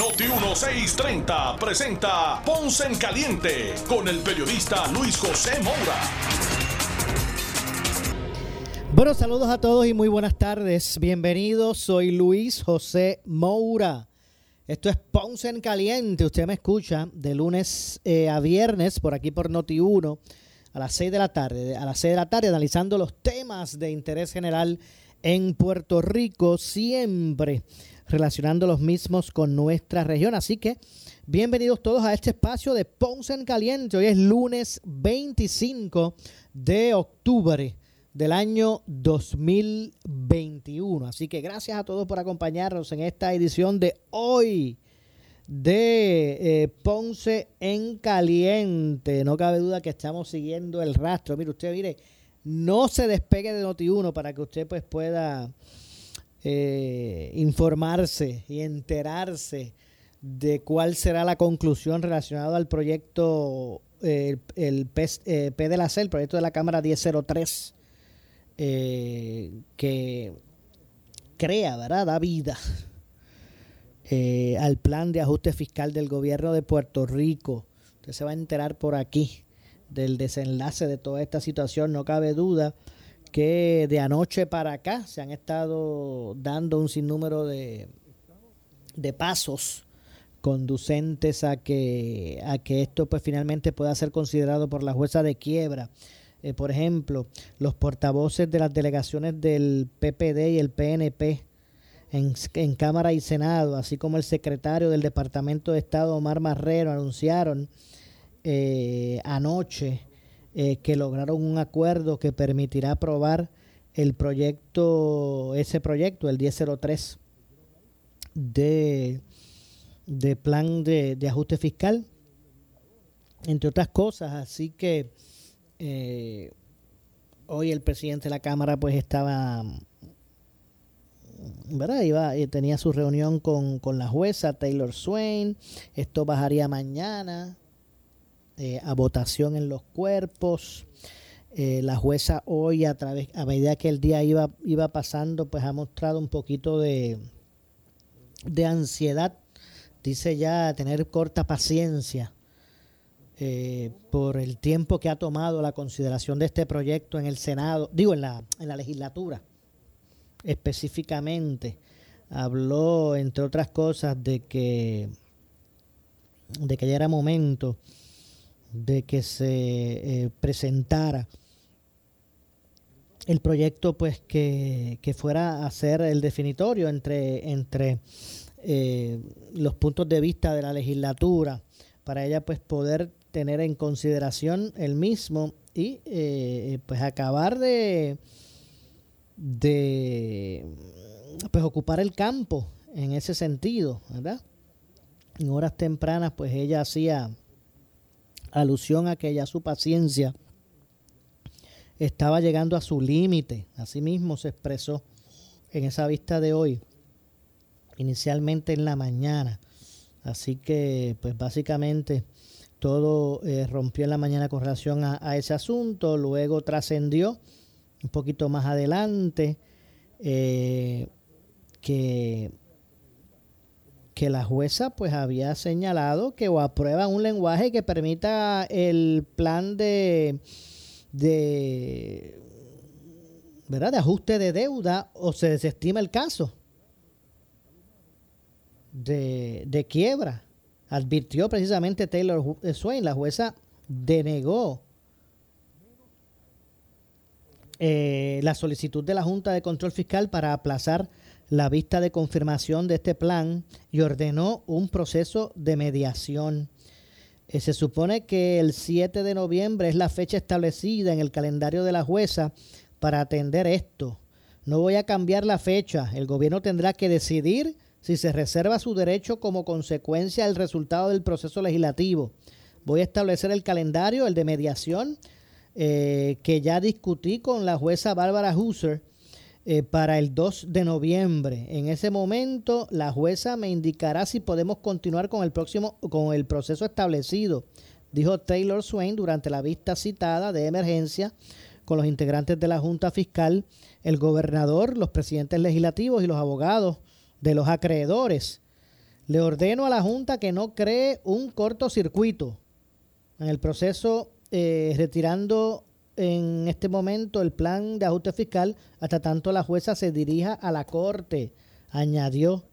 Noti 1630 presenta Ponce en Caliente con el periodista Luis José Moura. Bueno, saludos a todos y muy buenas tardes. Bienvenidos, soy Luis José Moura. Esto es Ponce en Caliente. Usted me escucha de lunes eh, a viernes por aquí por Noti 1 a las 6 de la tarde. A las 6 de la tarde analizando los temas de interés general en Puerto Rico, siempre relacionando los mismos con nuestra región. Así que bienvenidos todos a este espacio de Ponce en Caliente. Hoy es lunes 25 de octubre del año 2021. Así que gracias a todos por acompañarnos en esta edición de hoy de eh, Ponce en Caliente. No cabe duda que estamos siguiendo el rastro. Mire, usted mire, no se despegue de Noti1 para que usted pues pueda eh, informarse y enterarse de cuál será la conclusión relacionada al proyecto eh, el, P, P de la C, el proyecto de la Cámara 1003 eh, que crea, ¿verdad? Da vida eh, al plan de ajuste fiscal del gobierno de Puerto Rico. Usted se va a enterar por aquí del desenlace de toda esta situación. No cabe duda que de anoche para acá se han estado dando un sinnúmero de, de pasos conducentes a que, a que esto pues finalmente pueda ser considerado por la jueza de quiebra. Eh, por ejemplo, los portavoces de las delegaciones del PPD y el PNP en, Cámara y Senado, así como el secretario del Departamento de Estado, Omar Marrero, anunciaron eh, anoche eh, que lograron un acuerdo que permitirá aprobar el proyecto, ese proyecto, el 1003 de, de plan de, de ajuste fiscal, entre otras cosas. Así que eh, hoy el presidente de la Cámara pues estaba, ¿verdad? Iba, eh, tenía su reunión con, la jueza Taylor Swain. Esto bajaría mañana eh, a votación en los cuerpos. la jueza hoy a través a medida que el día iba iba pasando pues ha mostrado un poquito de de ansiedad dice ya tener corta paciencia eh, por el tiempo que ha tomado la consideración de este proyecto en el Senado, digo, en la, en la legislatura específicamente. Habló, entre otras cosas, de que, de que ya era momento de que se eh, presentara el proyecto pues que, que, fuera a ser el definitorio entre, entre eh, los puntos de vista de la legislatura para ella pues poder tener en consideración el mismo y eh, pues acabar de, de pues ocupar el campo en ese sentido, ¿verdad? En horas tempranas pues ella hacía alusión a que ya su paciencia estaba llegando a su límite, así mismo se expresó en esa vista de hoy, inicialmente en la mañana. Así que pues básicamente todo eh, rompió en la mañana con relación a, ese asunto, luego trascendió un poquito más adelante eh, que, que la jueza pues había señalado que o aprueba un lenguaje que permita el plan de, de, ¿verdad? de ajuste de deuda o se desestima el caso de, de quiebra advirtió precisamente Taylor eh, Swain, la jueza denegó eh, la solicitud de la Junta de Control Fiscal para aplazar la vista de confirmación de este plan y ordenó un proceso de mediación. Eh, se supone que el 7 de noviembre es la fecha establecida en el calendario de la jueza para atender esto. No voy a cambiar la fecha. El gobierno tendrá que decidir si se reserva su derecho como consecuencia del resultado del proceso legislativo. Voy a establecer el calendario, el de mediación, eh, que ya discutí con la jueza Bárbara Husser eh, para el 2 de noviembre. En ese momento, la jueza me indicará si podemos continuar con el próximo, con el proceso establecido, dijo Taylor Swain durante la vista citada de emergencia con los integrantes de la Junta Fiscal, el gobernador, los presidentes legislativos y los abogados de los acreedores. Le ordeno a la Junta que no cree un cortocircuito en el proceso eh, retirando en este momento el plan de ajuste fiscal hasta tanto la jueza se dirija a la corte, añadió.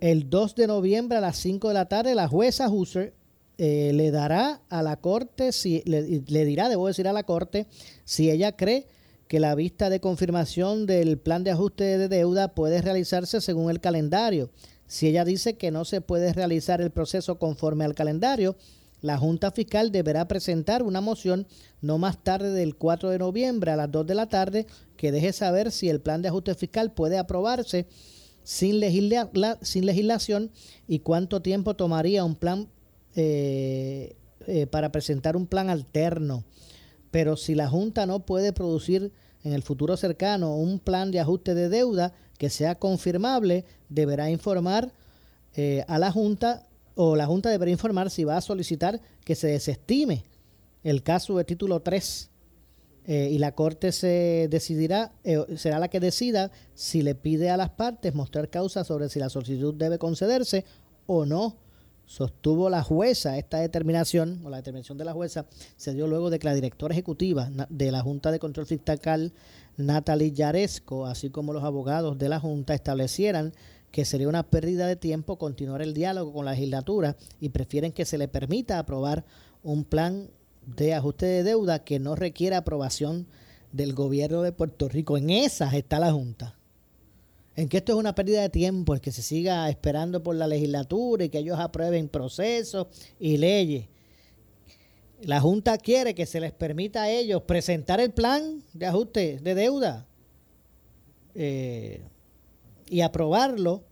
El 2 de noviembre a las 5 de la tarde la jueza Husser eh, le dará a la corte, si, le, le dirá, debo decir a la corte, si ella cree que la vista de confirmación del plan de ajuste de deuda puede realizarse según el calendario. Si ella dice que no se puede realizar el proceso conforme al calendario, la Junta Fiscal deberá presentar una moción no más tarde del 4 de noviembre a las 2 de la tarde que deje saber si el plan de ajuste fiscal puede aprobarse sin, sin legislación y cuánto tiempo tomaría un plan eh, eh, para presentar un plan alterno. Pero si la Junta no puede producir en el futuro cercano un plan de ajuste de deuda que sea confirmable, deberá informar eh, a la Junta o la Junta deberá informar si va a solicitar que se desestime el caso de título 3 eh, y la Corte se decidirá, eh, será la que decida si le pide a las partes mostrar causa sobre si la solicitud debe concederse o no. Sostuvo la jueza esta determinación, o la determinación de la jueza, se dio luego de que la directora ejecutiva de la Junta de Control Fiscal, Natalie Yaresco, así como los abogados de la Junta, establecieran que sería una pérdida de tiempo continuar el diálogo con la legislatura y prefieren que se le permita aprobar un plan de ajuste de deuda que no requiera aprobación del gobierno de Puerto Rico. En esas está la Junta. En que esto es una pérdida de tiempo, el que se siga esperando por la legislatura y que ellos aprueben procesos y leyes. La Junta quiere que se les permita a ellos presentar el plan de ajuste de deuda. Eh, y aprobarlo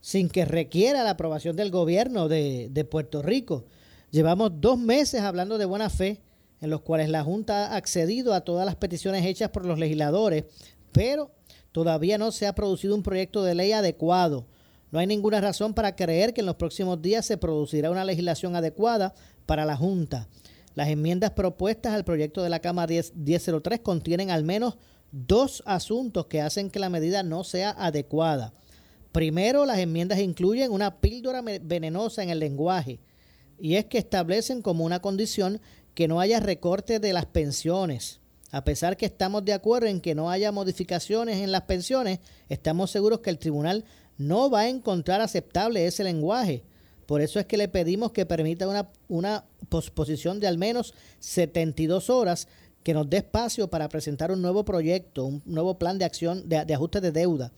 sin que requiera la aprobación del gobierno de, Puerto Rico. Llevamos dos meses hablando de buena fe, en los cuales la Junta ha accedido a todas las peticiones hechas por los legisladores, pero todavía no se ha producido un proyecto de ley adecuado. No hay ninguna razón para creer que en los próximos días se producirá una legislación adecuada para la Junta. Las enmiendas propuestas al proyecto de la Cámara 1003 contienen al menos dos asuntos que hacen que la medida no sea adecuada. Primero, las enmiendas incluyen una píldora venenosa en el lenguaje y es que establecen como una condición que no haya recorte de las pensiones. A pesar que estamos de acuerdo en que no haya modificaciones en las pensiones, estamos seguros que el tribunal no va a encontrar aceptable ese lenguaje. Por eso es que le pedimos que permita una, una posposición de al menos 72 horas que nos dé espacio para presentar un nuevo proyecto, un nuevo plan de acción de, ajuste de deuda.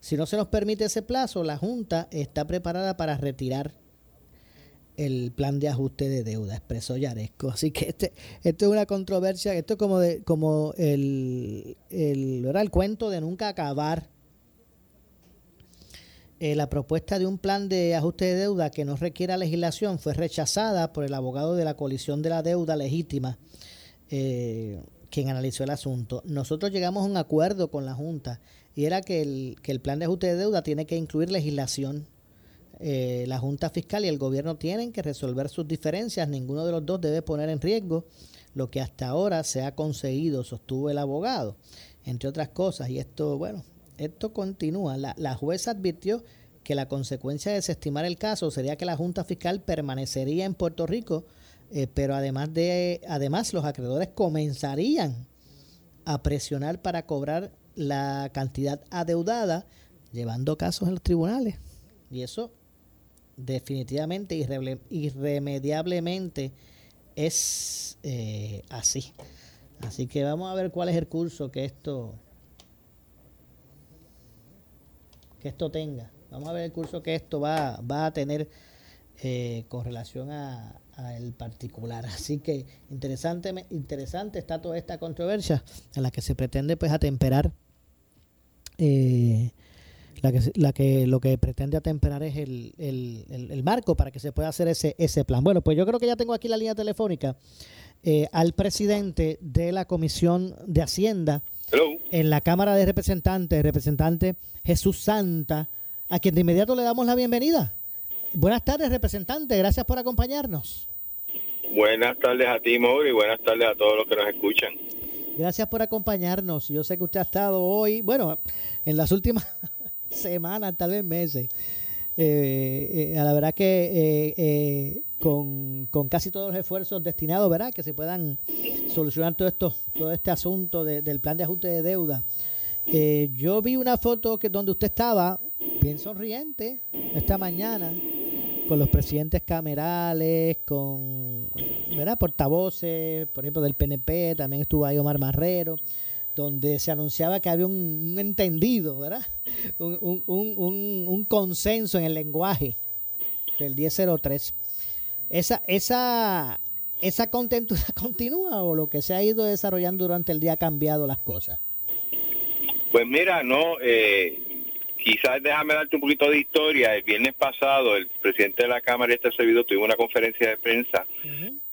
Si no se nos permite ese plazo, la Junta está preparada para retirar el plan de ajuste de deuda, expresó Yaresco. Así que este, esto es una controversia, esto es como, de, como el, el, el cuento de nunca acabar. Eh, la propuesta de un plan de ajuste de deuda que no requiera legislación fue rechazada por el abogado de la coalición de la deuda legítima eh, quien analizó el asunto. Nosotros llegamos a un acuerdo con la Junta y era que el, que el plan de ajuste de deuda tiene que incluir legislación. Eh, la Junta Fiscal y el gobierno tienen que resolver sus diferencias. Ninguno de los dos debe poner en riesgo lo que hasta ahora se ha conseguido, sostuvo el abogado, entre otras cosas. Y esto, bueno, esto continúa. La, la jueza advirtió que la consecuencia de desestimar el caso sería que la Junta Fiscal permanecería en Puerto Rico eh, pero además de además los acreedores comenzarían a presionar para cobrar la cantidad adeudada llevando casos en los tribunales. Y eso definitivamente irremediablemente es eh, así. Así que vamos a ver cuál es el curso que esto que esto tenga. Vamos a ver el curso que esto va, va a tener eh, con relación a, el particular. Así que interesante, interesante está toda esta controversia en la que se pretende pues atemperar eh, la que, la que lo que pretende atemperar es el, el, el, marco para que se pueda hacer ese, ese plan. Bueno, pues yo creo que ya tengo aquí la línea telefónica eh, al presidente de la Comisión de Hacienda en la Cámara de Representantes, representante Jesús Santa, a quien de inmediato le damos la bienvenida. Buenas tardes, representante, gracias por acompañarnos. Buenas tardes a ti, Mauri, y buenas tardes a todos los que nos escuchan. Gracias por acompañarnos. Yo sé que usted ha estado hoy, bueno, en las últimas semanas, tal vez meses. Eh, eh, a la verdad que eh, con, casi todos los esfuerzos destinados, ¿verdad? Que se puedan solucionar todo esto, todo este asunto del plan de ajuste de deuda. yo vi una foto que donde usted estaba bien sonriente esta mañana con los presidentes camerales, con ¿verdad? portavoces, por ejemplo, del PNP, también estuvo ahí Omar Marrero, donde se anunciaba que había un, entendido, ¿verdad? Un, un, un, consenso en el lenguaje del 1003. Esa, esa, esa contentura continúa o lo que se ha ido desarrollando durante el día ha cambiado las cosas. Pues mira, no, eh, quizás déjame darte un poquito de historia. El viernes pasado, el presidente de la Cámara y este servidor tuvo una conferencia de prensa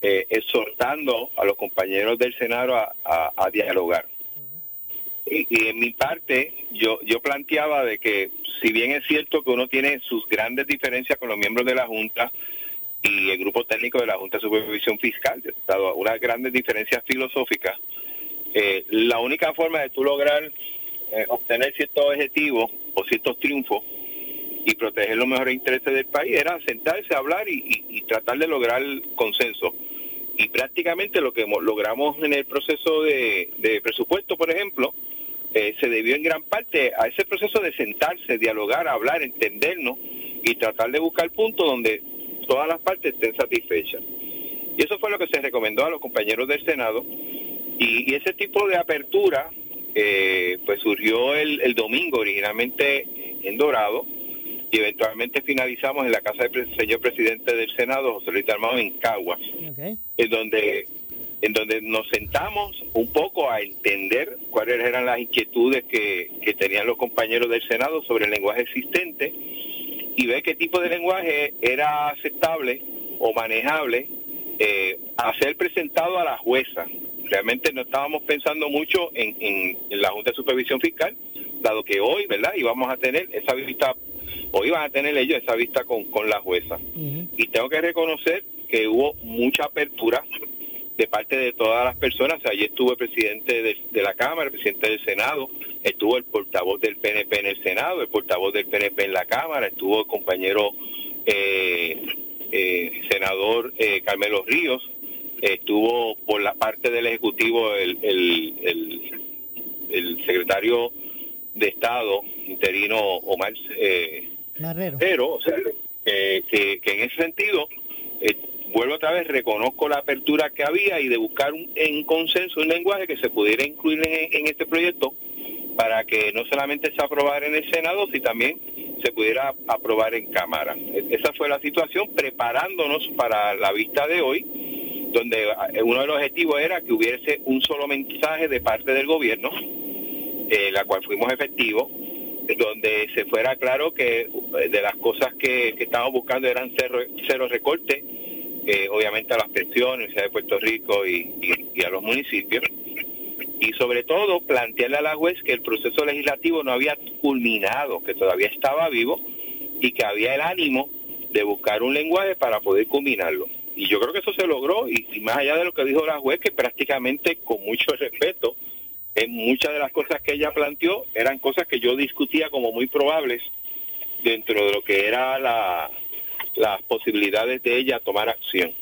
eh, exhortando a los compañeros del Senado a, dialogar. y, en mi parte, yo, yo planteaba de que, si bien es cierto que uno tiene sus grandes diferencias con los miembros de la Junta y el grupo técnico de la Junta de Supervisión Fiscal, dado unas grandes diferencias filosóficas, eh, la única forma de tú lograr eh, obtener ciertos objetivos o ciertos triunfos y proteger los mejores intereses del país era sentarse a hablar y, tratar de lograr consenso. Y prácticamente lo que logramos en el proceso de, presupuesto, por ejemplo, eh, se debió en gran parte a ese proceso de sentarse, dialogar, hablar, entendernos y tratar de buscar puntos donde todas las partes estén satisfechas. Y eso fue lo que se recomendó a los compañeros del Senado. y ese tipo de apertura eh, pues surgió el, domingo originalmente en Dorado y eventualmente finalizamos en la casa del señor presidente del Senado, José Luis Armado, en Caguas, en donde en donde nos sentamos un poco a entender cuáles eran las inquietudes que, tenían los compañeros del Senado sobre el lenguaje existente y ver qué tipo de lenguaje era aceptable o manejable eh, a ser presentado a la jueza realmente no estábamos pensando mucho en, la Junta de Supervisión Fiscal, dado que hoy, ¿verdad? Íbamos a tener esa vista, o iban a tener ellos esa vista con, la jueza. Y tengo que reconocer que hubo mucha apertura de parte de todas las personas. allí estuvo el presidente de, la Cámara, el presidente del Senado, estuvo el portavoz del PNP en el Senado, el portavoz del PNP en la Cámara, estuvo el compañero eh, eh, senador eh, Carmelo Ríos, estuvo por la parte del Ejecutivo el, el, secretario de Estado interino Omar eh, Pero, o sea, que, en ese sentido, eh, vuelvo otra vez, reconozco la apertura que había y de buscar un, en consenso un lenguaje que se pudiera incluir en, este proyecto para que no solamente se aprobara en el Senado, sino también se pudiera aprobar en Cámara. E, esa fue la situación, preparándonos para la vista de hoy donde eh, uno de los objetivos era que hubiese un solo mensaje de parte del gobierno, eh, la cual fuimos efectivos, donde se fuera claro que eh, de las cosas que, que estábamos buscando eran cero, cero recorte, obviamente a las pensiones, de Puerto Rico y, y, a los municipios, y sobre todo plantearle a la juez que el proceso legislativo no había culminado, que todavía estaba vivo y que había el ánimo de buscar un lenguaje para poder culminarlo y yo creo que eso se logró y, más allá de lo que dijo la juez que prácticamente con mucho respeto en muchas de las cosas que ella planteó eran cosas que yo discutía como muy probables dentro de lo que era la, las posibilidades de ella tomar acción.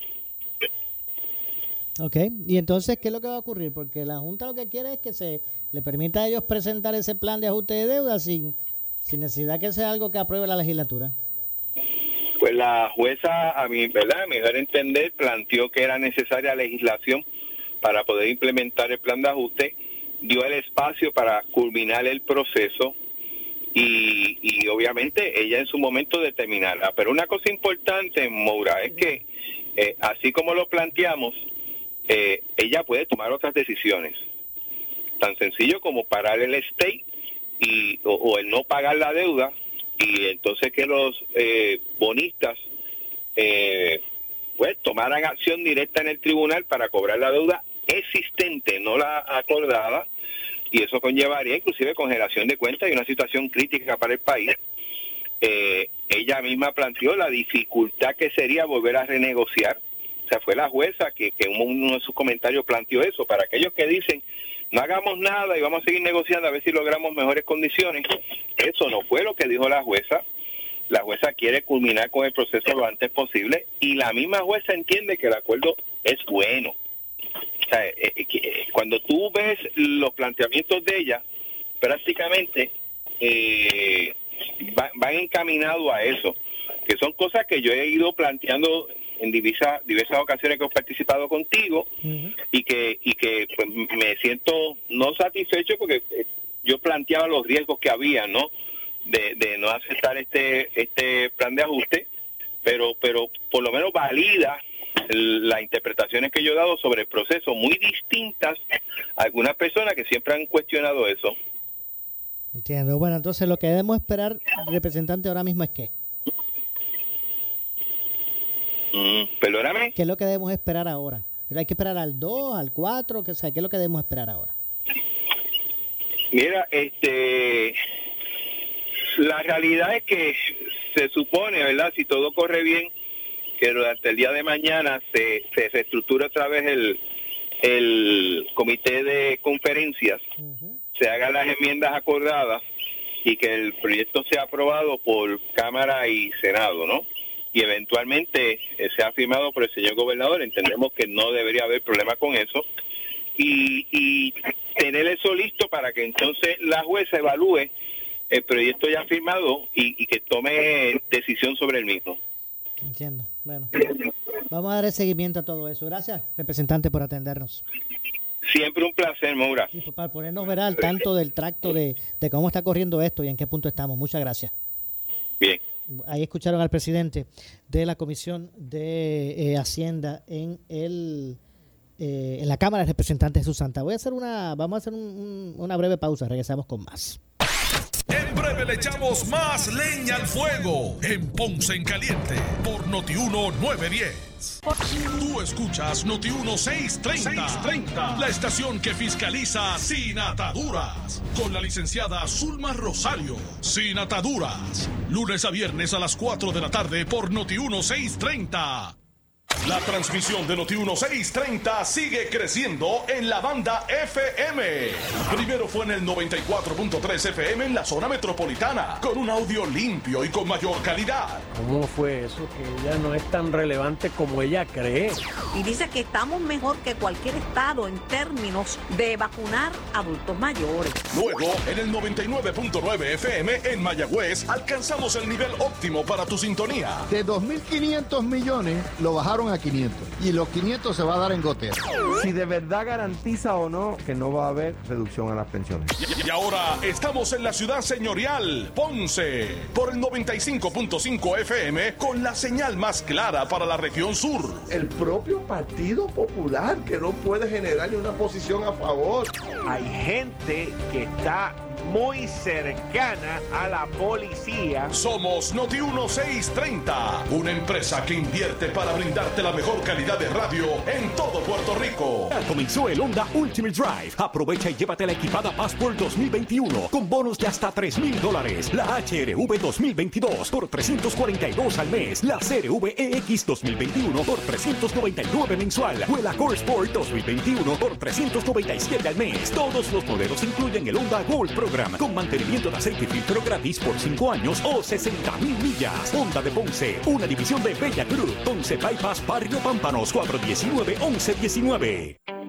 Ok, y entonces, ¿qué es lo que va a ocurrir? Porque la Junta lo que quiere es que se le permita a ellos presentar ese plan de ajuste de deuda sin, sin necesidad que sea algo que apruebe la legislatura. Pues la jueza, a mi, ¿verdad? a mi entender, planteó que era necesaria legislación para poder implementar el plan de ajuste, dio el espacio para culminar el proceso y, y obviamente ella en su momento determinará. Pero una cosa importante, Moura, es que eh, así como lo planteamos, eh, ella puede tomar otras decisiones. Tan sencillo como parar el state y o, el no pagar la deuda y entonces que los eh, bonistas eh, pues tomaran acción directa en el tribunal para cobrar la deuda existente, no la acordada, y eso conllevaría inclusive congelación de cuentas y una situación crítica para el país. Eh, ella misma planteó la dificultad que sería volver a renegociar. O sea, fue la jueza que, que en uno de sus comentarios planteó eso. Para aquellos que dicen, no hagamos nada y vamos a seguir negociando a ver si logramos mejores condiciones, eso no fue lo que dijo la jueza. La jueza quiere culminar con el proceso lo antes posible y la misma jueza entiende que el acuerdo es bueno. O sea, eh, eh, eh, cuando tú ves los planteamientos de ella, prácticamente eh, van encaminados a eso, que son cosas que yo he ido planteando en diversas, diversas ocasiones que he participado contigo y que, y que pues, me siento no satisfecho porque yo planteaba los riesgos que había, ¿no? De, de no aceptar este este plan de ajuste, pero pero por lo menos valida las interpretaciones que yo he dado sobre el proceso, muy distintas a algunas personas que siempre han cuestionado eso. Entiendo. Bueno, entonces lo que debemos esperar, representante, ahora mismo es qué? Mm, ¿Perdóname? ¿Qué es lo que debemos esperar ahora? ¿Hay que esperar al 2, al 4? ¿Qué, ¿Qué es lo que debemos esperar ahora? Mira, este, la realidad es que se supone, ¿verdad? Si todo corre bien, que durante el día de mañana se, se reestructura otra vez el, el comité de conferencias, se hagan las enmiendas acordadas y que el proyecto sea aprobado por Cámara y Senado, ¿no? Y eventualmente eh, sea firmado por el señor gobernador. Entendemos que no debería haber problema con eso. Y, y tener eso listo para que entonces la jueza evalúe el proyecto ya firmado y que tome decisión sobre el mismo. Entiendo. Bueno, vamos a dar el seguimiento a todo eso. Gracias, representante, por atendernos. Siempre un placer, Maura. Y para ponernos ver al tanto del tracto de, cómo está corriendo esto y en qué punto estamos. Muchas gracias. Bien. Ahí escucharon al presidente de la Comisión de eh, Hacienda en el eh, en la Cámara de Representantes de Santa. Voy a hacer una, vamos a hacer una breve pausa. Regresamos con más. En breve le echamos más leña al fuego en Ponce en Caliente por Notiuno 910. Tú escuchas Notiuno 630, 630, la estación que fiscaliza sin ataduras, con la licenciada Zulma Rosario. Sin ataduras, lunes a viernes a las 4 de la tarde por Notiuno 630. La transmisión de Noti 1630 sigue creciendo en la banda FM. Primero fue en el 94.3 FM en la zona metropolitana, con un audio limpio y con mayor calidad. ¿Cómo fue eso? Que ella no es tan relevante como ella cree. Y dice que estamos mejor que cualquier estado en términos de vacunar adultos mayores. Luego, en el 99.9 FM en Mayagüez, alcanzamos el nivel óptimo para tu sintonía. De 2.500 millones lo bajaron a 500 y los 500 se va a dar en gotera. Si de verdad garantiza o no que no va a haber reducción a las pensiones. Y, ahora estamos en la ciudad señorial, Ponce, por el 95.5 FM con la señal más clara para la región sur. El propio Partido Popular que no puede generar ni una posición a favor. Hay gente que está muy cercana a la policía. Somos Noti 1630, una empresa que invierte para brindarte la mejor calidad de radio en todo Puerto Rico. comenzó el Honda Ultimate Drive. Aprovecha y llévate la equipada Passport 2021 con bonos de hasta 3 mil dólares. La HRV 2022 por 342 al mes. La CRV EX 2021 por 399 mensual. O el Accord Sport 2021 por 397 al mes. Todos los modelos incluyen el Honda Gold Pro con mantenimiento de aceite y filtro gratis por 5 años o 60 mil millas. Honda de Ponce, una división de Bella Cruz. Ponce Bypass, Barrio Pámpanos, 419-1119.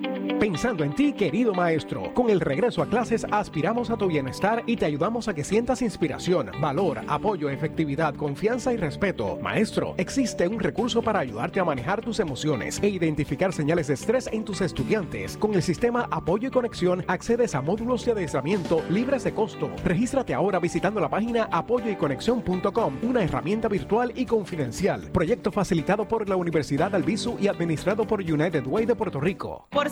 Pensando en ti, querido maestro, con el regreso a clases aspiramos a tu bienestar y te ayudamos a que sientas inspiración, valor, apoyo, efectividad, confianza y respeto. Maestro, existe un recurso para ayudarte a manejar tus emociones e identificar señales de estrés en tus estudiantes. Con el sistema Apoyo y Conexión accedes a módulos de adiestramiento libres de costo. Regístrate ahora visitando la página apoyoyconexión.com, una herramienta virtual y confidencial. Proyecto facilitado por la Universidad Albizu y administrado por United Way de Puerto Rico. Por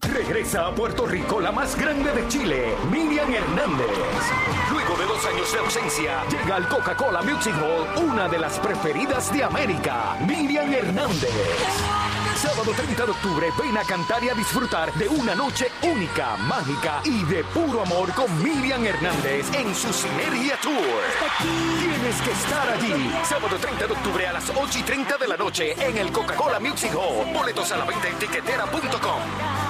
Regresa a Puerto Rico la más grande de Chile, Miriam Hernández. Luego de dos años de ausencia, llega al Coca-Cola Music Hall una de las preferidas de América, Miriam Hernández. Sábado 30 de octubre, ven a cantar y a disfrutar de una noche única, mágica y de puro amor con Miriam Hernández en su Cineria Tour. Tienes que estar allí. Sábado 30 de octubre a las 8 y 30 de la noche en el Coca-Cola Music Hall. Boletos a la venta en tiquetera.com.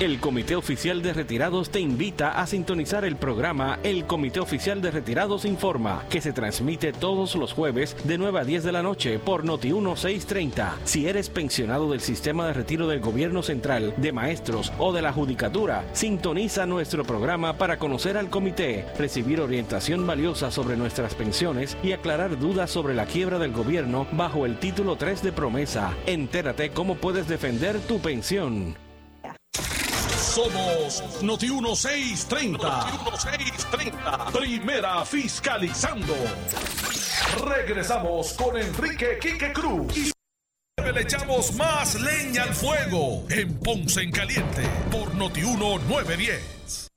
El Comité Oficial de Retirados te invita a sintonizar el programa El Comité Oficial de Retirados Informa, que se transmite todos los jueves de 9 a 10 de la noche por Noti 1630. Si eres pensionado del sistema de retiro del gobierno central, de maestros o de la judicatura, sintoniza nuestro programa para conocer al comité, recibir orientación valiosa sobre nuestras pensiones y aclarar dudas sobre la quiebra del gobierno bajo el título 3 de promesa. Entérate cómo puedes defender tu pensión. Somos Noti 1630. Noti 1630. Primera fiscalizando. Regresamos con Enrique Quique Cruz. Y le echamos más leña al fuego en Ponce en Caliente por Noti 1910.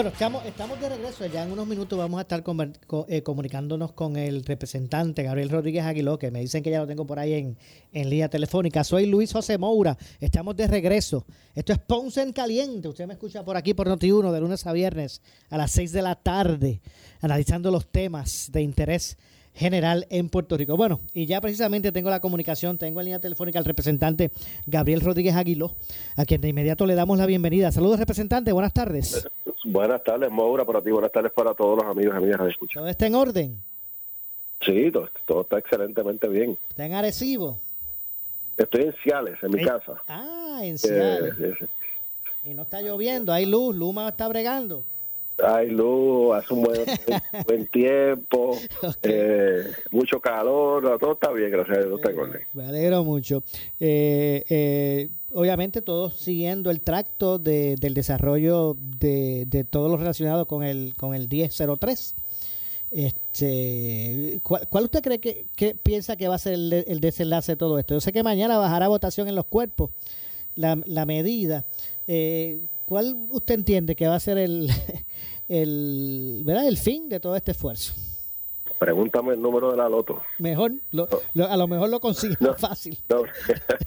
Bueno, estamos, estamos de regreso. Ya en unos minutos vamos a estar conver- co- eh, comunicándonos con el representante Gabriel Rodríguez Aguiló, que me dicen que ya lo tengo por ahí en, en línea telefónica. Soy Luis José Moura. Estamos de regreso. Esto es Ponce en Caliente. Usted me escucha por aquí por Noti1 de lunes a viernes a las 6 de la tarde, analizando los temas de interés general en Puerto Rico. Bueno, y ya precisamente tengo la comunicación, tengo en línea telefónica al representante Gabriel Rodríguez Aguiló, a quien de inmediato le damos la bienvenida. Saludos, representante, buenas tardes. Buenas tardes, Maura, para ti, buenas tardes para todos los amigos y amigas de escucha. ¿Todo está en orden? Sí, todo, todo está excelentemente bien. ¿Está en Arecibo? Estoy en Ciales, en mi Eh, casa. Ah, en Eh, Ciales. Y no está lloviendo, hay luz, Luma está bregando. Hay luz, hace un buen, buen tiempo, eh, mucho calor, todo está bien, gracias a Dios, está en orden. Me alegro mucho. Eh, eh, obviamente todos siguiendo el tracto de- del desarrollo de, de todo lo relacionado con el con el 1003. Este, ¿cuál, cuál usted cree que, piensa que va a ser el desenlace de todo esto? Yo sé que mañana bajará votación en los cuerpos la, la medida. Eh, ¿Cuál usted entiende que va a ser el, el, ¿verdad? el fin de todo este esfuerzo? Pregúntame el número de la loto. Mejor, lo- lo- a lo mejor lo consigue más fácil. No,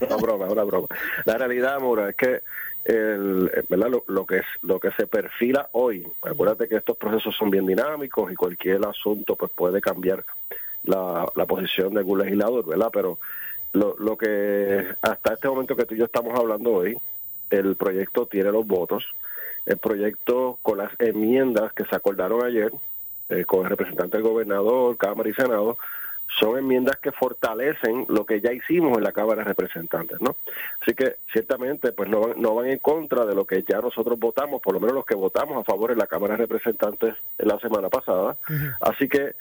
una broma, una broma. La realidad, Maura, es que el, eh, ¿verdad? Lo, lo que es lo que se perfila hoy, acuérdate que estos procesos son bien dinámicos y cualquier asunto pues puede cambiar la, la posición de algún legislador, ¿verdad? Pero lo, lo que hasta este momento que tú y yo estamos hablando hoy, el proyecto tiene los votos. El proyecto con las enmiendas que se acordaron ayer eh, con el representante del gobernador, Cámara y Senado, son enmiendas que fortalecen lo que ya hicimos en la Cámara de Representantes, ¿no? Así que ciertamente pues no van, no van en contra de lo que ya nosotros votamos, por lo menos los que votamos a favor en la Cámara de Representantes en la semana pasada. Así que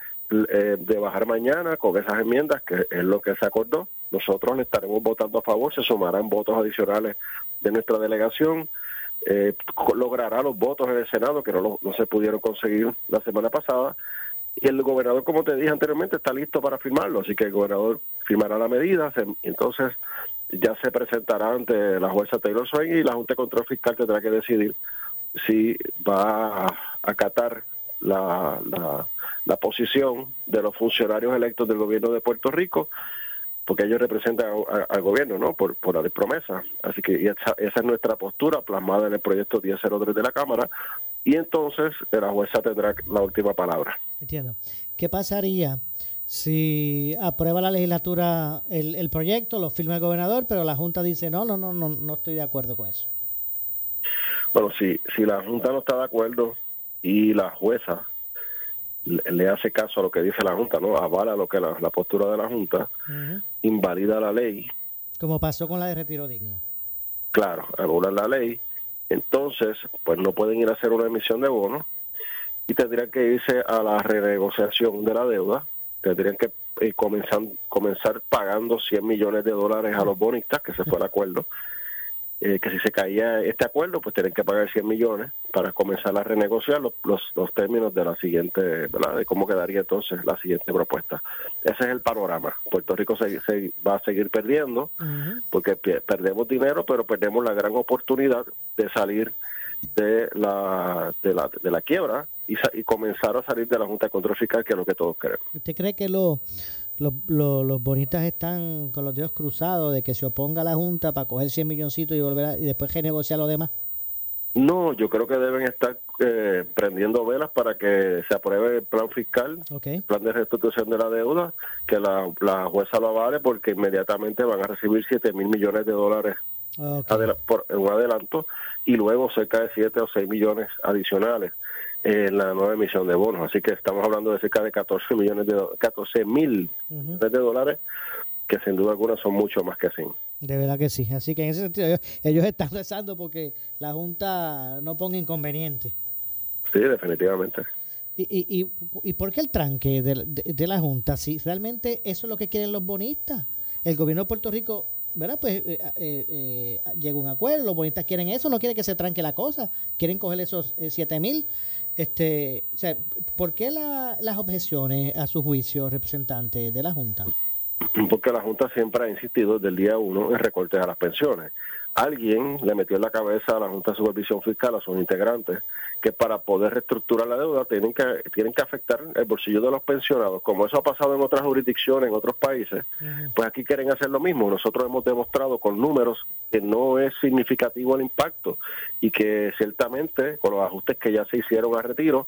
eh, de bajar mañana con esas enmiendas, que es lo que se acordó, nosotros le estaremos votando a favor, se sumarán votos adicionales de nuestra delegación, eh, logrará los votos en el Senado que no, lo- se pudieron conseguir la semana pasada. Y el gobernador, como te dije anteriormente, está listo para firmarlo, así que el gobernador firmará la medida, se- entonces ya se presentará ante la jueza Taylor Swain y la Junta de Control Fiscal tendrá que decidir si va a acatar la, la posición de los funcionarios electos del gobierno de Puerto Rico, porque ellos representan a- a- al gobierno, ¿no? Por, por la promesa. Así que y esa, esa es nuestra postura plasmada en el proyecto 1003 de la Cámara, y entonces la jueza tendrá la última palabra. Entiendo. ¿Qué pasaría si aprueba la legislatura el, el proyecto, lo firma el gobernador, pero la Junta dice, no, no, no, no, no estoy de acuerdo con eso? Bueno, si, si la Junta no está de acuerdo y la jueza le, hace caso a lo que dice la Junta, ¿no? Avala lo que la, la postura de la Junta, invalida la ley, Como pasó con la de retiro digno. claro, anulan la ley, entonces pues no pueden ir a hacer una emisión de bonos y tendrían que irse a la renegociación de la deuda, tendrían que eh, comenzar, comenzar pagando 100 millones de dólares a los bonistas, que se fue el acuerdo, eh, que si se caía este acuerdo, pues tienen que pagar 100 millones para comenzar a renegociar los, los, los términos de la siguiente, ¿verdad? De cómo quedaría entonces la siguiente propuesta. Ese es el panorama. Puerto Rico se, se va a seguir perdiendo porque perdemos dinero, pero perdemos la gran oportunidad de salir de la, de la, de la quiebra y, y comenzar a salir de la Junta de Control Fiscal, que es lo que todos queremos. ¿Usted cree que lo- lo- lo- los bonistas están con los dedos cruzados de que se oponga a la Junta para coger 100 milloncitos y volver a- y después renegociar lo demás? No, yo creo que deben estar eh, prendiendo velas para que se apruebe el plan fiscal, Ok. plan de restitución de la deuda, que la, la jueza lo avale porque inmediatamente van a recibir 7 mil millones de dólares por en un adelanto y luego cerca de 7 o 6 millones adicionales en la nueva emisión de bonos. Así que estamos hablando de cerca de 14 millones de do- 14 mil de dólares, que sin duda alguna son mucho más que 100. De verdad que sí. Así que en ese sentido ellos, ellos están rezando porque la Junta no ponga inconveniente. Sí, definitivamente. ¿Y, y, y, y por qué el tranque de, de- de la Junta? Si realmente eso es lo que quieren los bonistas. El gobierno de Puerto Rico, ¿verdad? Pues eh, eh, eh, llega a un acuerdo, los bonistas quieren eso, no quieren que se tranque la cosa, quieren coger esos eh, siete mil. Este, o sea, ¿Por qué la- las objeciones a su juicio, representante de la Junta? porque la Junta siempre ha insistido desde el día uno en recortes a las pensiones. Alguien le metió en la cabeza a la Junta de Supervisión Fiscal, a sus integrantes, que para poder reestructurar la deuda tienen que, tienen que afectar el bolsillo de los pensionados. Como eso ha pasado en otras jurisdicciones, en otros países, pues aquí quieren hacer lo mismo. Nosotros hemos demostrado con números que no es significativo el impacto y que ciertamente con los ajustes que ya se hicieron a retiro,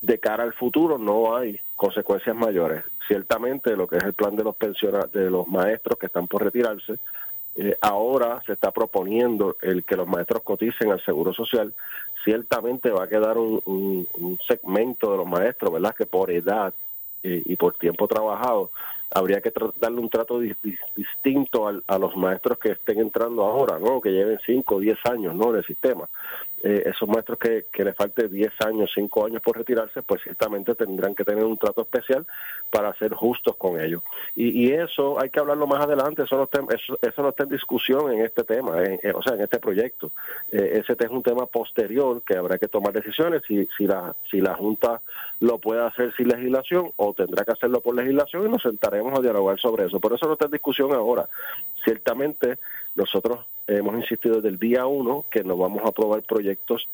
de cara al futuro no hay consecuencias mayores. Ciertamente lo que es el plan de los pensionados, de los maestros que están por retirarse, eh, ahora se está proponiendo el que los maestros coticen al Seguro Social. Ciertamente va a quedar un, un, segmento de los maestros, ¿verdad? Que por edad eh, y por tiempo trabajado habría que darle un trato distinto a los maestros que estén entrando ahora, ¿no? Que lleven 5 o 10 años, ¿no? En el sistema. Eh, esos maestros que, que les falte 10 años, 5 años por retirarse, pues ciertamente tendrán que tener un trato especial para ser justos con ellos. Y, y eso hay que hablarlo más adelante, eso no está, eso, eso no está en discusión en este tema, o sea, en este proyecto. Eh, ese es un tema posterior que habrá que tomar decisiones si, si, la, si la Junta lo puede hacer sin legislación o tendrá que hacerlo por legislación y nos sentaremos a dialogar sobre eso. Por eso no está en discusión ahora. Ciertamente nosotros hemos insistido desde el día uno que no vamos a aprobar proyectos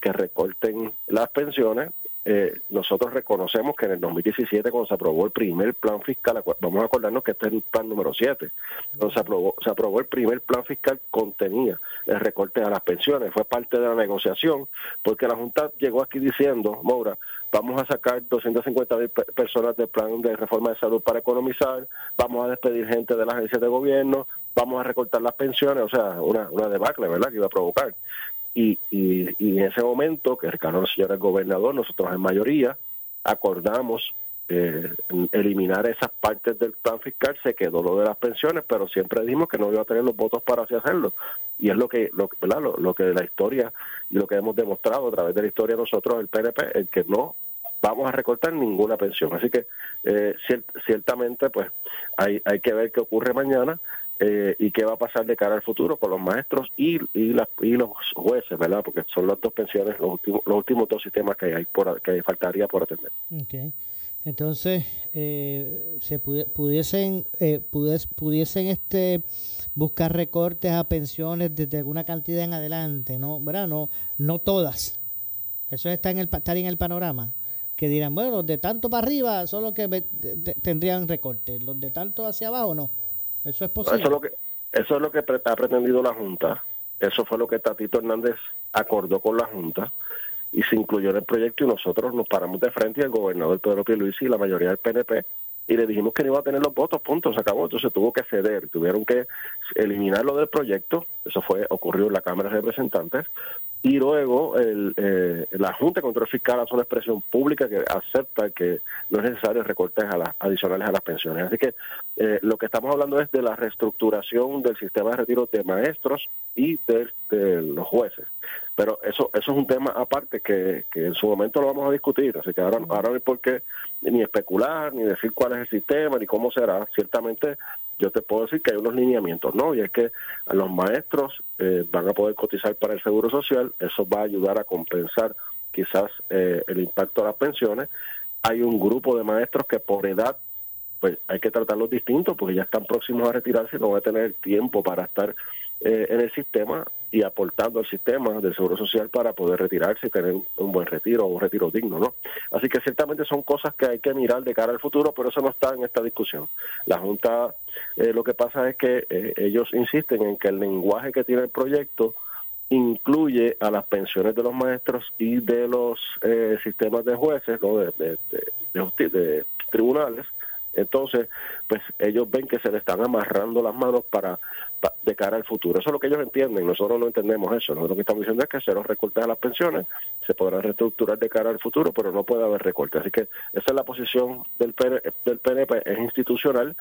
que recorten las pensiones. Eh, nosotros reconocemos que en el 2017, cuando se aprobó el primer plan fiscal, vamos a acordarnos que este es el plan número 7, cuando se aprobó, se aprobó el primer plan fiscal, contenía el recorte a las pensiones, fue parte de la negociación, porque la Junta llegó aquí diciendo, Moura, vamos a sacar 250 mil personas del plan de reforma de salud para economizar, vamos a despedir gente de las agencias de gobierno, vamos a recortar las pensiones, o sea, una, una debacle, ¿verdad?, que iba a provocar. Y, y, y en ese momento, que Ricardo señor el gobernador, nosotros en mayoría acordamos eh, eliminar esas partes del plan fiscal, se quedó lo de las pensiones, pero siempre dijimos que no iba a tener los votos para así hacerlo. Y es lo que, lo, ¿verdad? Lo que la historia y lo que hemos demostrado a través de la historia nosotros, el PNP, el que no vamos a recortar ninguna pensión. Así que eh, ciertamente pues hay, hay que ver qué ocurre mañana eh, y qué va a pasar de cara al futuro con los maestros y, y, y los jueces, ¿verdad? Porque son las dos pensiones, los últimos, los últimos dos sistemas que hay por, que faltaría por atender. Okay. Entonces, eh, se pudiesen, eh, pudiesen este buscar recortes a pensiones desde alguna cantidad en adelante, ¿no? ¿Verdad? No, no todas. Eso está en el, está en el panorama que dirán, bueno, los de tanto para arriba son los que tendrían recortes, los de tanto hacia abajo no. Eso es posible. Eso es lo que, eso es lo que ha pretendido la Junta. Eso fue lo que Tatito Hernández acordó con la Junta y se incluyó en el proyecto y nosotros nos paramos de frente al gobernador Pedro Pierluisi y la mayoría del PNP y le dijimos que no iba a tener los votos, punto, se acabó. Entonces tuvo que ceder, tuvieron que eliminarlo del proyecto, eso fue ocurrió en la Cámara de Representantes, y luego el, eh, la Junta de Control Fiscal hace una expresión pública que acepta que no es necesario recortes a las, adicionales a las pensiones. Así que eh, lo que estamos hablando es de la reestructuración del sistema de retiro de maestros y de, los jueces. Pero eso eso es un tema aparte que, que, en su momento lo vamos a discutir. Así que ahora, ahora no hay por qué ni especular, ni decir cuál es el sistema, ni cómo será. Ciertamente yo te puedo decir que hay unos lineamientos, ¿no? Y es que los maestros eh, van a poder cotizar para el Seguro Social, eso va a ayudar a compensar quizás eh, el impacto de las pensiones. Hay un grupo de maestros que por edad, pues hay que tratarlos distintos porque ya están próximos a retirarse y no van a tener tiempo para estar eh, en el sistema y aportando al sistema del Seguro Social para poder retirarse y tener un buen retiro o un retiro digno, ¿no? Así que ciertamente son cosas que hay que mirar de cara al futuro, pero eso no está en esta discusión. La Junta eh, lo que pasa es que eh, ellos insisten en que el lenguaje que tiene el proyecto incluye a las pensiones de los maestros y de los eh, sistemas de jueces, ¿no? de, de, de, de tribunales, entonces, pues ellos ven que se le están amarrando las manos para, de cara al futuro. Eso es lo que ellos entienden, nosotros no entendemos eso. Nosotros lo que estamos diciendo es que se los recortes a las pensiones, se podrán reestructurar de cara al futuro, pero no puede haber recortes. Así que esa es la posición del, del PNP es institucional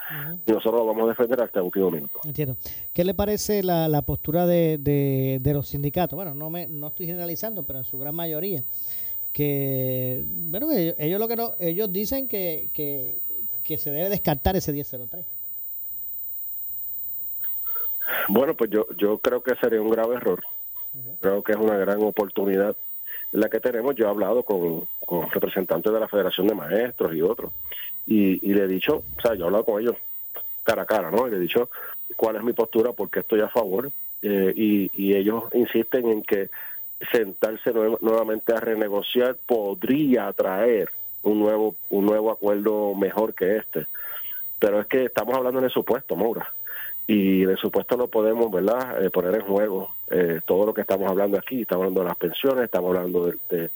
y nosotros lo vamos a defender hasta el último minuto. Entiendo. ¿Qué le parece la, la postura de, de, los sindicatos? Bueno, no, me, no estoy generalizando, pero en su gran mayoría que bueno ellos, ellos lo que no ellos dicen que, que, que se debe descartar ese 1003. Bueno, pues yo, yo creo que sería un grave error. Creo que es una gran oportunidad la que tenemos. Yo he hablado con, con representantes de la Federación de Maestros y otros, y, y le he dicho, o sea, yo he hablado con ellos cara a cara, ¿no? Y le he dicho cuál es mi postura, porque estoy a favor. eh, y, y ellos insisten en que sentarse nue- nuevamente a renegociar podría traer un nuevo un nuevo acuerdo mejor que este. Pero es que estamos hablando en el supuesto Maura y en el supuesto no podemos verdad Eh, poner en juego eh, todo lo que estamos hablando aquí. Estamos hablando de las pensiones estamos hablando de-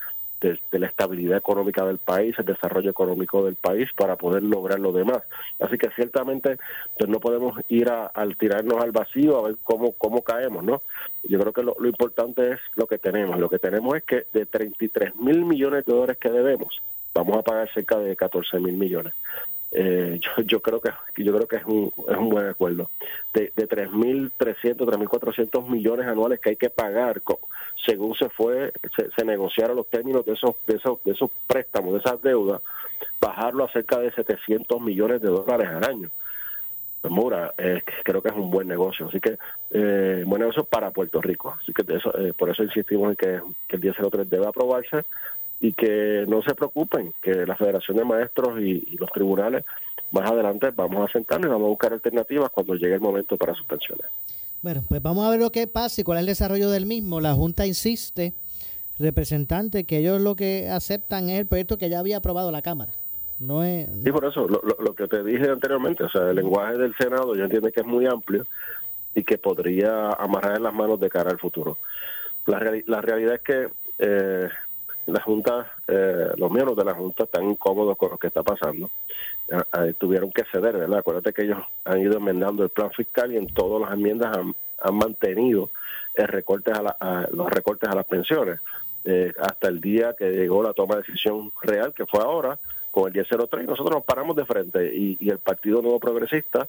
de la estabilidad económica del país el desarrollo económico del país para poder lograr lo demás. Así que ciertamente pues no podemos ir a, al tirarnos al vacío a ver cómo cómo caemos no yo creo que lo, lo importante es lo que tenemos. Lo que tenemos es que de 33 mil millones de dólares que debemos vamos a pagar cerca de 14 mil millones. Eh, yo, creo que yo creo que es un, es un buen acuerdo. De, de 3.300 3.400 millones anuales que hay que pagar co- según se fue se, se negociaron los términos de esos de esos de esos préstamos de esas deudas bajarlo a cerca de 700 millones de dólares al año. Pues Mura, eh, creo que es un buen negocio, así que eh, buen negocio para Puerto Rico, así que de eso, eh, por eso insistimos en que, que el 1003 debe aprobarse y que no se preocupen, que la Federación de Maestros y, y los tribunales más adelante vamos a sentarnos y vamos a buscar alternativas cuando llegue el momento para sus pensiones. Bueno, pues vamos a ver lo que pasa y cuál es el desarrollo del mismo. La Junta insiste, representante, que ellos lo que aceptan es el proyecto que ya había aprobado la Cámara. No es, Y por eso, lo, lo- lo que te dije anteriormente, o sea, el lenguaje del Senado yo entiendo que es muy amplio y que podría amarrar en las manos de cara al futuro. La, reali- la realidad es que eh, la Junta, eh, los miembros de la Junta están incómodos con lo que está pasando. Eh, eh, tuvieron que ceder, ¿verdad? Acuérdate que ellos han ido enmendando el plan fiscal y en todas las enmiendas han, han mantenido el recortes a la- los recortes a las pensiones. eh, hasta el día que llegó la toma de decisión real, que fue ahora, con el 1003, y nosotros nos paramos de frente y, y el Partido Nuevo Progresista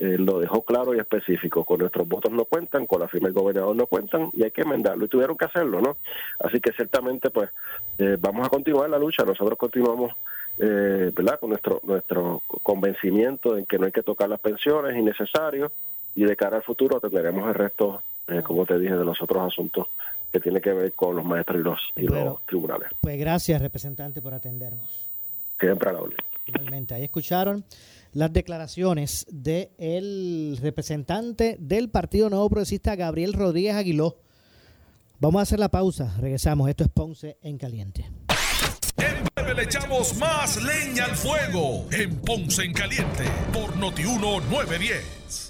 eh, lo dejó claro y específico. Con nuestros votos no cuentan, con la firma del gobernador no cuentan y hay que enmendarlo. Y tuvieron que hacerlo, ¿no? Así que ciertamente, pues, eh, vamos a continuar la lucha. Nosotros continuamos, eh, ¿verdad? Con nuestro, nuestro convencimiento en que no hay que tocar las pensiones innecesarios y de cara al futuro atenderemos el resto, eh, como te dije, de los otros asuntos que tienen que ver con los maestros y los, y Bueno. los tribunales. pues gracias, representante, por atendernos. Siempre a la orden. Ahí escucharon las declaraciones del representante del Partido Nuevo Progresista, Gabriel Rodríguez Aguiló. Vamos a hacer la pausa, regresamos. Esto es Ponce en Caliente. En breve le echamos más leña al fuego en Ponce en Caliente por Notiuno 910.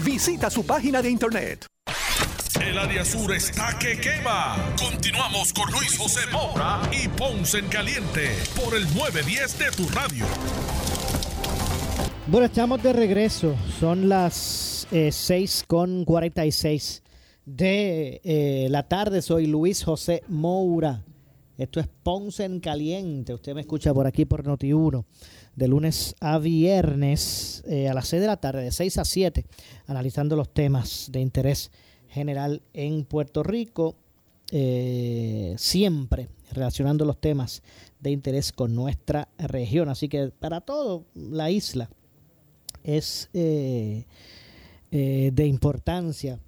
Visita su página de internet. El área sur está que quema. Continuamos con Luis José Moura y Ponce en Caliente por el 910 de tu radio. Bueno, estamos de regreso. Son las eh, 6 con 46 de eh, la tarde. Soy Luis José Moura. Esto es Ponce en Caliente. Usted me escucha por aquí por Noti1 de lunes a viernes eh, a las 6 de la tarde, de 6 a 7, analizando los temas de interés general en Puerto Rico, eh, siempre relacionando los temas de interés con nuestra región. Así que para todo la isla es eh, eh, de importancia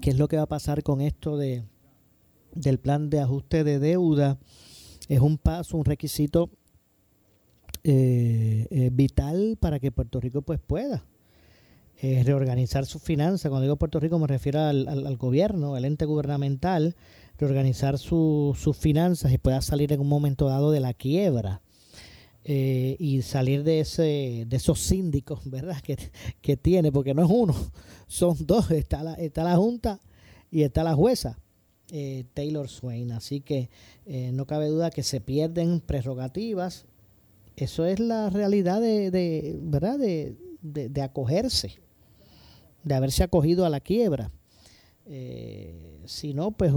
qué es lo que va a pasar con esto de del plan de ajuste de deuda. Es un paso, un requisito eh, vital para que Puerto Rico pues pueda eh, reorganizar sus finanzas. Cuando digo Puerto Rico me refiero al, al- gobierno, al ente gubernamental, reorganizar su- sus finanzas y pueda salir en un momento dado de la quiebra. eh, y salir de ese de esos síndicos, ¿verdad? Que, que tiene, porque no es uno, son dos, está la, está la Junta y está la jueza. Eh, Taylor Swain. Así que no cabe duda que se pierden prerrogativas. Eso es la realidad de, de ¿verdad? De, de, acogerse, de haberse acogido a la quiebra. Eh, si no, pues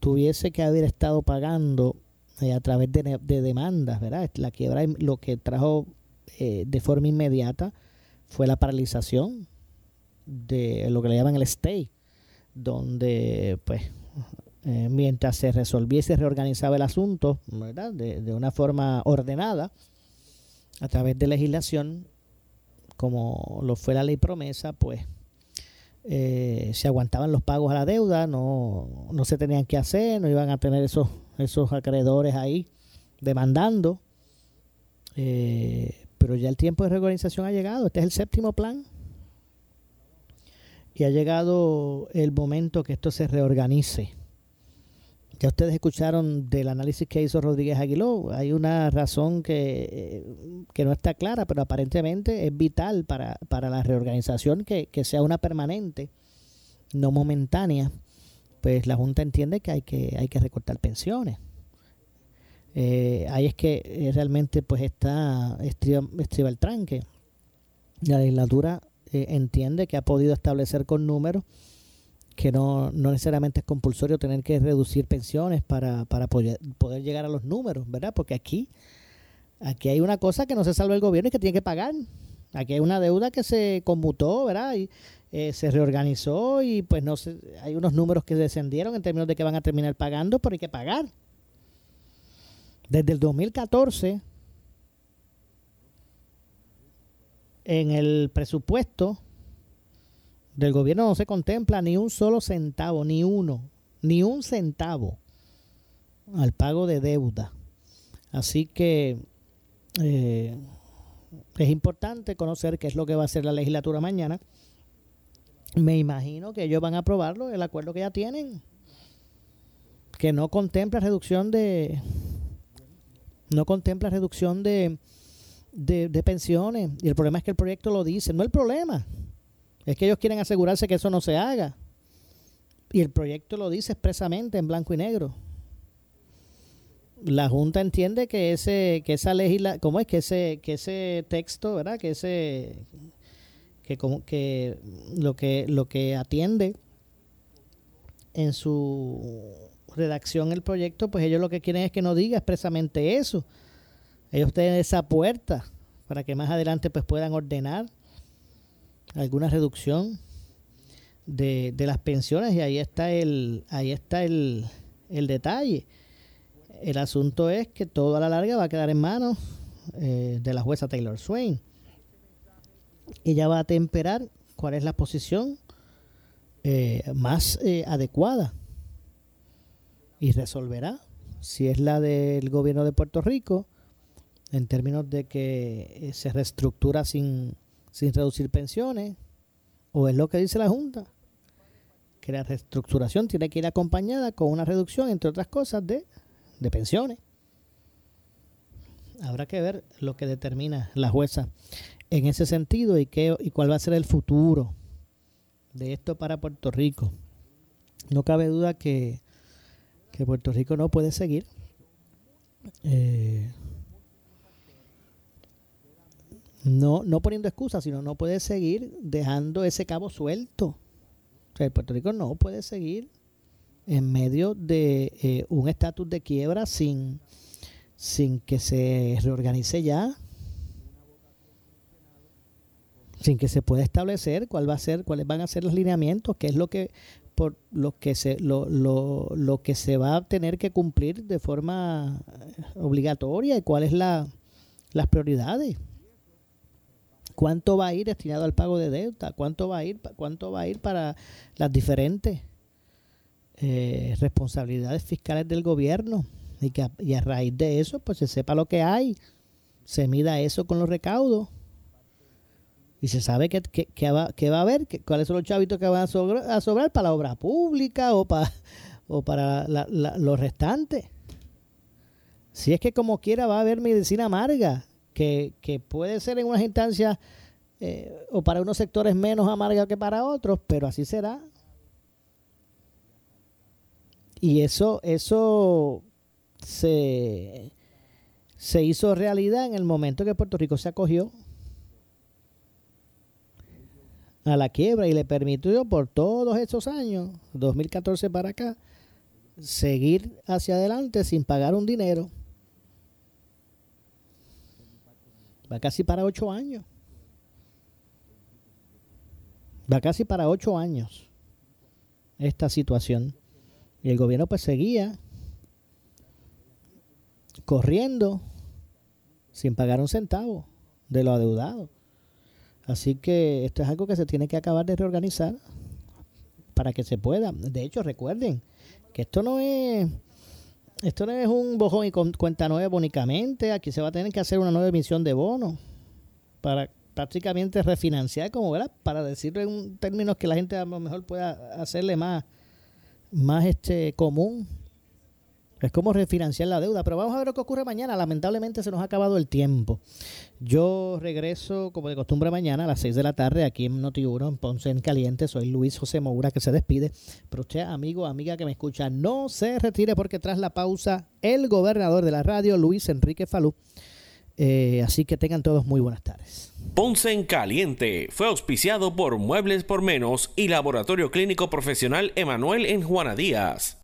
tuviese que haber estado pagando a través de, demandas, ¿verdad? La quiebra lo que trajo de forma inmediata fue la paralización de lo que le llaman el stay, donde pues eh, mientras se resolviese y reorganizaba el asunto, ¿verdad? De, una forma ordenada, a través de legislación, como lo fue la ley promesa, pues eh, se aguantaban los pagos a la deuda, no, no se tenían que hacer, no iban a tener esos, esos acreedores ahí demandando. Eh, pero ya el tiempo de reorganización ha llegado, este es el séptimo plan. Y ha llegado el momento que esto se reorganice ya ustedes escucharon del análisis que hizo Rodríguez Aguiló. Hay una razón que, no está clara, pero aparentemente es vital para, la reorganización que, sea una permanente, no momentánea. Pues la Junta entiende que hay que, hay que recortar pensiones. Eh, ahí es que eh, realmente pues está estriba, el tranque. La legislatura eh, entiende que ha podido establecer con números que no, no necesariamente es compulsorio tener que reducir pensiones para, para poder, llegar a los números, ¿verdad? Porque aquí, aquí hay una cosa que no se salva el gobierno y que tiene que pagar. Aquí hay una deuda que se conmutó, ¿verdad? Y eh, se reorganizó y pues no sé, hay unos números que descendieron en términos de que van a terminar pagando, pero hay que pagar. Desde el 2014, en el presupuesto del gobierno no se contempla ni un solo centavo, ni uno, ni un centavo al pago de deuda. Así que eh, es importante conocer qué es lo que va a hacer la legislatura mañana. Me imagino que ellos van a aprobarlo, el acuerdo que ya tienen, que no contempla reducción de no contempla reducción de, de, de pensiones. Y el problema es que el proyecto lo dice, no el problema. Es que ellos quieren asegurarse que eso no se haga. Y el proyecto lo dice expresamente en blanco y negro. La Junta entiende que ese que esa legisla, ¿cómo es que ese que ese texto, ¿verdad? Que ese que como que lo que lo que atiende en su redacción el proyecto, pues ellos lo que quieren es que no diga expresamente eso. Ellos tienen esa puerta para que más adelante pues puedan ordenar alguna reducción de, de las pensiones y ahí está el ahí está el, el detalle. El asunto es que todo a la larga va a quedar en manos eh, de la jueza Taylor Swain. Ella va a temperar cuál es la posición eh, más eh, adecuada y resolverá si es la del gobierno de Puerto Rico en términos de que se reestructura sin sin reducir pensiones, o es lo que dice la Junta, que la reestructuración tiene que ir acompañada con una reducción, entre otras cosas, de, pensiones. Habrá que ver lo que determina la jueza en ese sentido y, qué, y cuál va a ser el futuro de esto para Puerto Rico. No cabe duda que, que Puerto Rico no puede seguir eh, no, no poniendo excusas, sino no puede seguir dejando ese cabo suelto. Sea, Puerto Rico no puede seguir en medio de eh, un estatus de quiebra sin, sin que se reorganice ya, sin que se pueda establecer cuál va a ser, cuáles van a ser los lineamientos, qué es lo que por lo que se lo, lo, lo que se va a tener que cumplir de forma obligatoria y cuáles la, las prioridades cuánto va a ir destinado al pago de deuda, cuánto va a ir, cuánto va a ir para las diferentes eh, responsabilidades fiscales del gobierno y que a, y a raíz de eso pues se sepa lo que hay, se mida eso con los recaudos. Y se sabe que, va, va, a haber, que, cuáles son los chavitos que van a sobrar, para la obra pública o para, o para los restantes. Si es que como quiera va a haber medicina amarga, que, que puede ser en unas instancias eh, o para unos sectores menos amarga que para otros, pero así será. Y eso, eso se, se hizo realidad en el momento que Puerto Rico se acogió a la quiebra y le permitió por todos esos años, 2014 para acá, seguir hacia adelante sin pagar un dinero. Va casi para ocho años. Va casi para ocho años esta situación. Y el gobierno pues seguía corriendo sin pagar un centavo de lo adeudado. Así que esto es algo que se tiene que acabar de reorganizar para que se pueda. De hecho, recuerden que esto no es esto no es un bojón y cuenta nueva únicamente. Aquí se va a tener que hacer una nueva emisión de bonos para prácticamente refinanciar, como ¿verdad? para decirlo en términos que la gente a lo mejor pueda hacerle más, más este común es como refinanciar la deuda, pero vamos a ver lo que ocurre mañana. Lamentablemente se nos ha acabado el tiempo. Yo regreso, como de costumbre, mañana a las 6 de la tarde aquí en Noti1, en Ponce en Caliente. Soy Luis José Moura que se despide. Pero usted, amigo, amiga que me escucha, no se retire porque tras la pausa, el gobernador de la radio, Luis Enrique Falú. Eh, así que tengan todos muy buenas tardes. Ponce en Caliente fue auspiciado por Muebles por Menos y Laboratorio Clínico Profesional Emanuel en Juana Díaz.